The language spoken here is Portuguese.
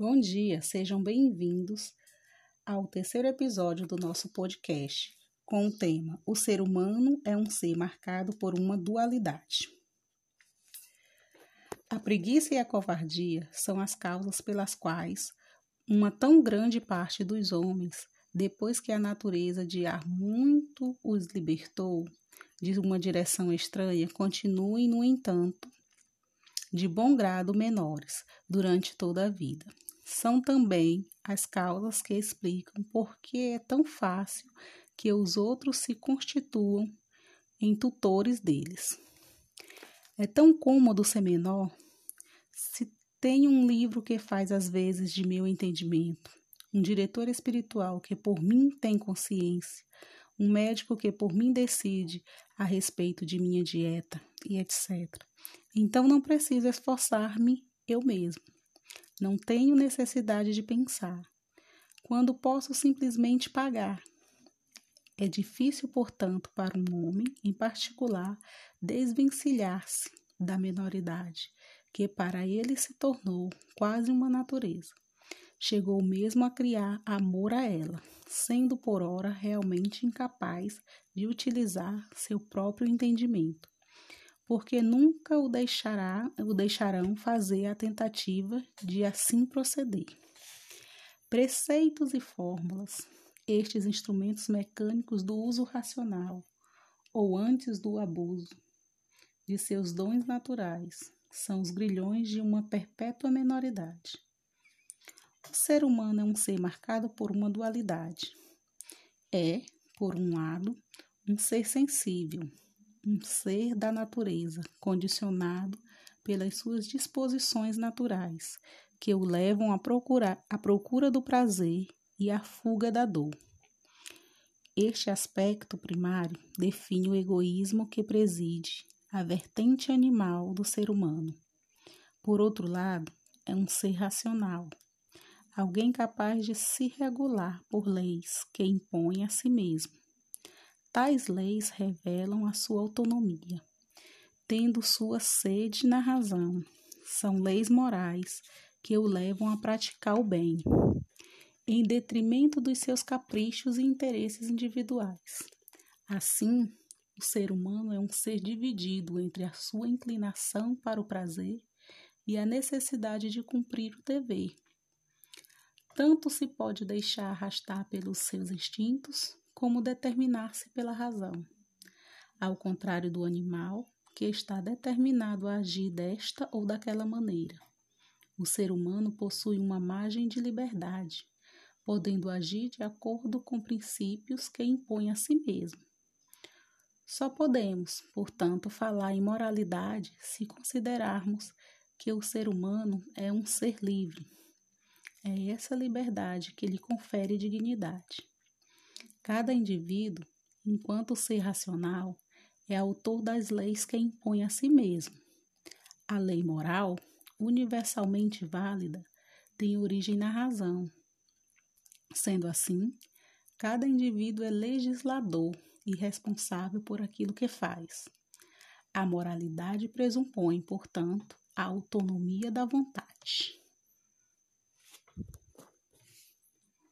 Bom dia, sejam bem-vindos ao terceiro episódio do nosso podcast, com o tema O ser humano é um ser marcado por uma dualidade. A preguiça e a covardia são as causas pelas quais uma tão grande parte dos homens, depois que a natureza de ar muito os libertou de uma direção estranha, continuem, no entanto, de bom grado menores durante toda a vida são também as causas que explicam por que é tão fácil que os outros se constituam em tutores deles. É tão cômodo ser menor se tem um livro que faz as vezes de meu entendimento, um diretor espiritual que por mim tem consciência, um médico que por mim decide a respeito de minha dieta e etc. Então não preciso esforçar-me eu mesmo. Não tenho necessidade de pensar, quando posso simplesmente pagar. É difícil, portanto, para um homem, em particular, desvencilhar-se da menoridade, que para ele se tornou quase uma natureza. Chegou mesmo a criar amor a ela, sendo por ora realmente incapaz de utilizar seu próprio entendimento porque nunca o, deixará, o deixarão fazer a tentativa de assim proceder. Preceitos e fórmulas, estes instrumentos mecânicos do uso racional, ou antes do abuso, de seus dons naturais, são os grilhões de uma perpétua menoridade. O ser humano é um ser marcado por uma dualidade. É, por um lado, um ser sensível, um ser da natureza, condicionado pelas suas disposições naturais, que o levam a procurar a procura do prazer e a fuga da dor. Este aspecto primário define o egoísmo que preside a vertente animal do ser humano. Por outro lado, é um ser racional, alguém capaz de se regular por leis que impõe a si mesmo Tais leis revelam a sua autonomia, tendo sua sede na razão. São leis morais que o levam a praticar o bem, em detrimento dos seus caprichos e interesses individuais. Assim, o ser humano é um ser dividido entre a sua inclinação para o prazer e a necessidade de cumprir o dever. Tanto se pode deixar arrastar pelos seus instintos, como determinar-se pela razão. Ao contrário do animal, que está determinado a agir desta ou daquela maneira. O ser humano possui uma margem de liberdade, podendo agir de acordo com princípios que impõe a si mesmo. Só podemos, portanto, falar em moralidade se considerarmos que o ser humano é um ser livre. É essa liberdade que lhe confere dignidade. Cada indivíduo, enquanto ser racional, é autor das leis que impõe a si mesmo. A lei moral, universalmente válida, tem origem na razão. Sendo assim, cada indivíduo é legislador e responsável por aquilo que faz. A moralidade pressupõe, portanto, a autonomia da vontade.